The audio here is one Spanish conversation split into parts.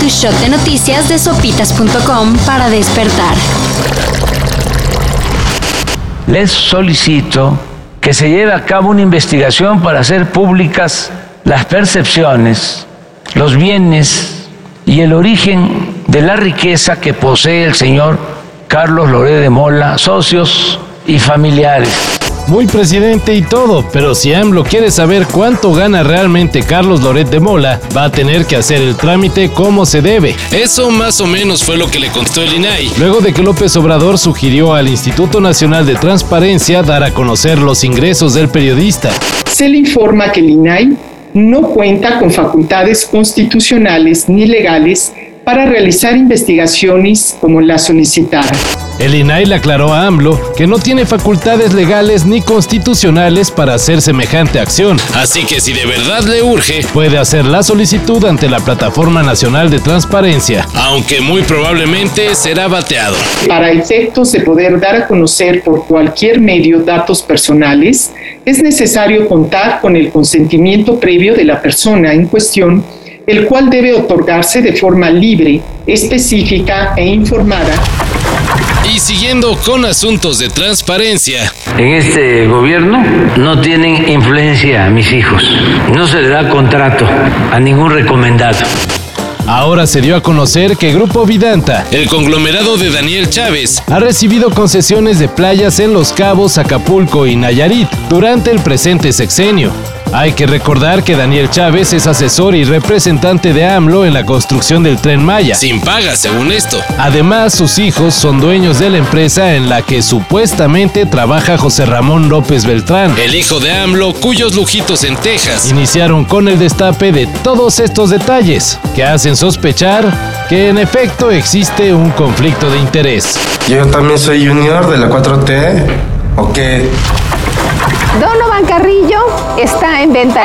Tu shot de noticias de sopitas.com para despertar. Les solicito que se lleve a cabo una investigación para hacer públicas las percepciones, los bienes y el origen de la riqueza que posee el señor Carlos Loré de Mola, socios y familiares. Muy presidente y todo, pero si AMLO quiere saber cuánto gana realmente Carlos Loret de Mola, va a tener que hacer el trámite como se debe. Eso más o menos fue lo que le contó el INAI. Luego de que López Obrador sugirió al Instituto Nacional de Transparencia dar a conocer los ingresos del periodista. Se le informa que el INAI no cuenta con facultades constitucionales ni legales para realizar investigaciones como la solicitada. El INAI aclaró a AMLO que no tiene facultades legales ni constitucionales para hacer semejante acción. Así que si de verdad le urge, puede hacer la solicitud ante la Plataforma Nacional de Transparencia. Aunque muy probablemente será bateado. Para efectos de poder dar a conocer por cualquier medio datos personales, es necesario contar con el consentimiento previo de la persona en cuestión el cual debe otorgarse de forma libre, específica e informada y siguiendo con asuntos de transparencia. En este gobierno no tienen influencia mis hijos. No se le da contrato a ningún recomendado. Ahora se dio a conocer que Grupo Vidanta, el conglomerado de Daniel Chávez, ha recibido concesiones de playas en Los Cabos, Acapulco y Nayarit durante el presente sexenio. Hay que recordar que Daniel Chávez es asesor y representante de AMLO en la construcción del tren Maya. Sin paga, según esto. Además, sus hijos son dueños de la empresa en la que supuestamente trabaja José Ramón López Beltrán. El hijo de AMLO, cuyos lujitos en Texas iniciaron con el destape de todos estos detalles que hacen sospechar que en efecto existe un conflicto de interés. Yo también soy junior de la 4T. ¿O qué? Donovan Carrillo está en venta.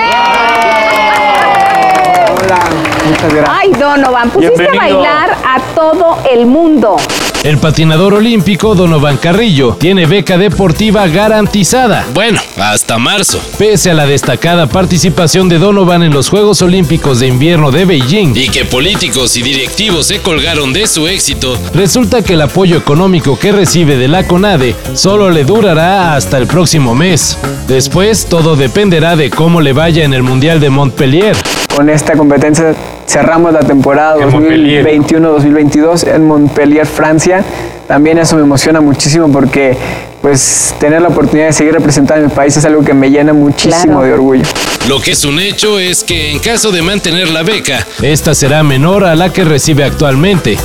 Hola, muchas gracias. Ay, Donovan, pusiste a bailar a todo el mundo. El patinador olímpico Donovan Carrillo tiene beca deportiva garantizada. Bueno, hasta marzo. Pese a la destacada participación de Donovan en los Juegos Olímpicos de Invierno de Beijing y que políticos y directivos se colgaron de su éxito, resulta que el apoyo económico que recibe de la CONADE solo le durará hasta el próximo mes. Después, todo dependerá de cómo le vaya en el Mundial de Montpellier. Con esta competencia cerramos la temporada 2021-2022 en Montpellier, Francia. También eso me emociona muchísimo porque pues tener la oportunidad de seguir representando a mi país es algo que me llena muchísimo de orgullo. Lo que es un hecho es que en caso de mantener la beca, esta será menor a la que recibe actualmente.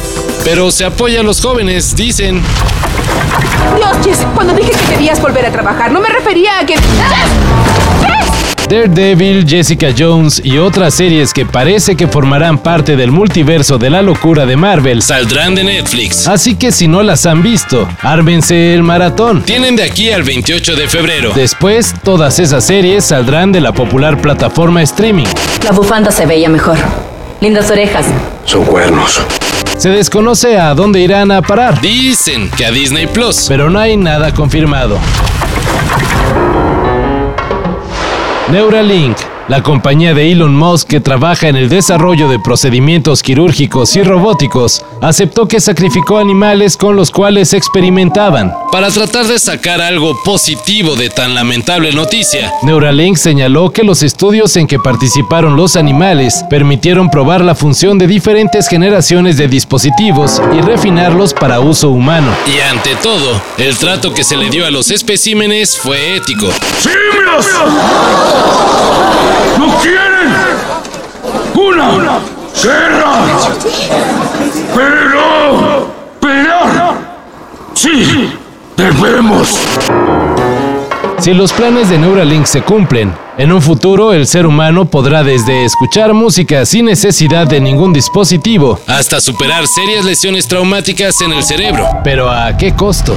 Pero se apoya a los jóvenes, dicen. Dios, cuando dije que debías volver a trabajar, no me refería a que... Daredevil, Jessica Jones y otras series que parece que formarán parte del multiverso de la locura de Marvel saldrán de Netflix. Así que si no las han visto, ármense el maratón. Tienen de aquí al 28 de febrero. Después, todas esas series saldrán de la popular plataforma streaming. La bufanda se veía mejor. Lindas orejas. Son cuernos. Se desconoce a dónde irán a parar. Dicen que a Disney Plus. Pero no hay nada confirmado. Neuralink la compañía de Elon Musk que trabaja en el desarrollo de procedimientos quirúrgicos y robóticos aceptó que sacrificó animales con los cuales experimentaban. Para tratar de sacar algo positivo de tan lamentable noticia, Neuralink señaló que los estudios en que participaron los animales permitieron probar la función de diferentes generaciones de dispositivos y refinarlos para uso humano. Y ante todo, el trato que se le dio a los especímenes fue ético. ¡Simios! ¡No quieren! ¡Una guerra! ¡Pero! ¡Pelear! ¡Sí! ¡Debemos! Si los planes de Neuralink se cumplen, en un futuro el ser humano podrá desde escuchar música sin necesidad de ningún dispositivo hasta superar serias lesiones traumáticas en el cerebro. Pero ¿a qué costo?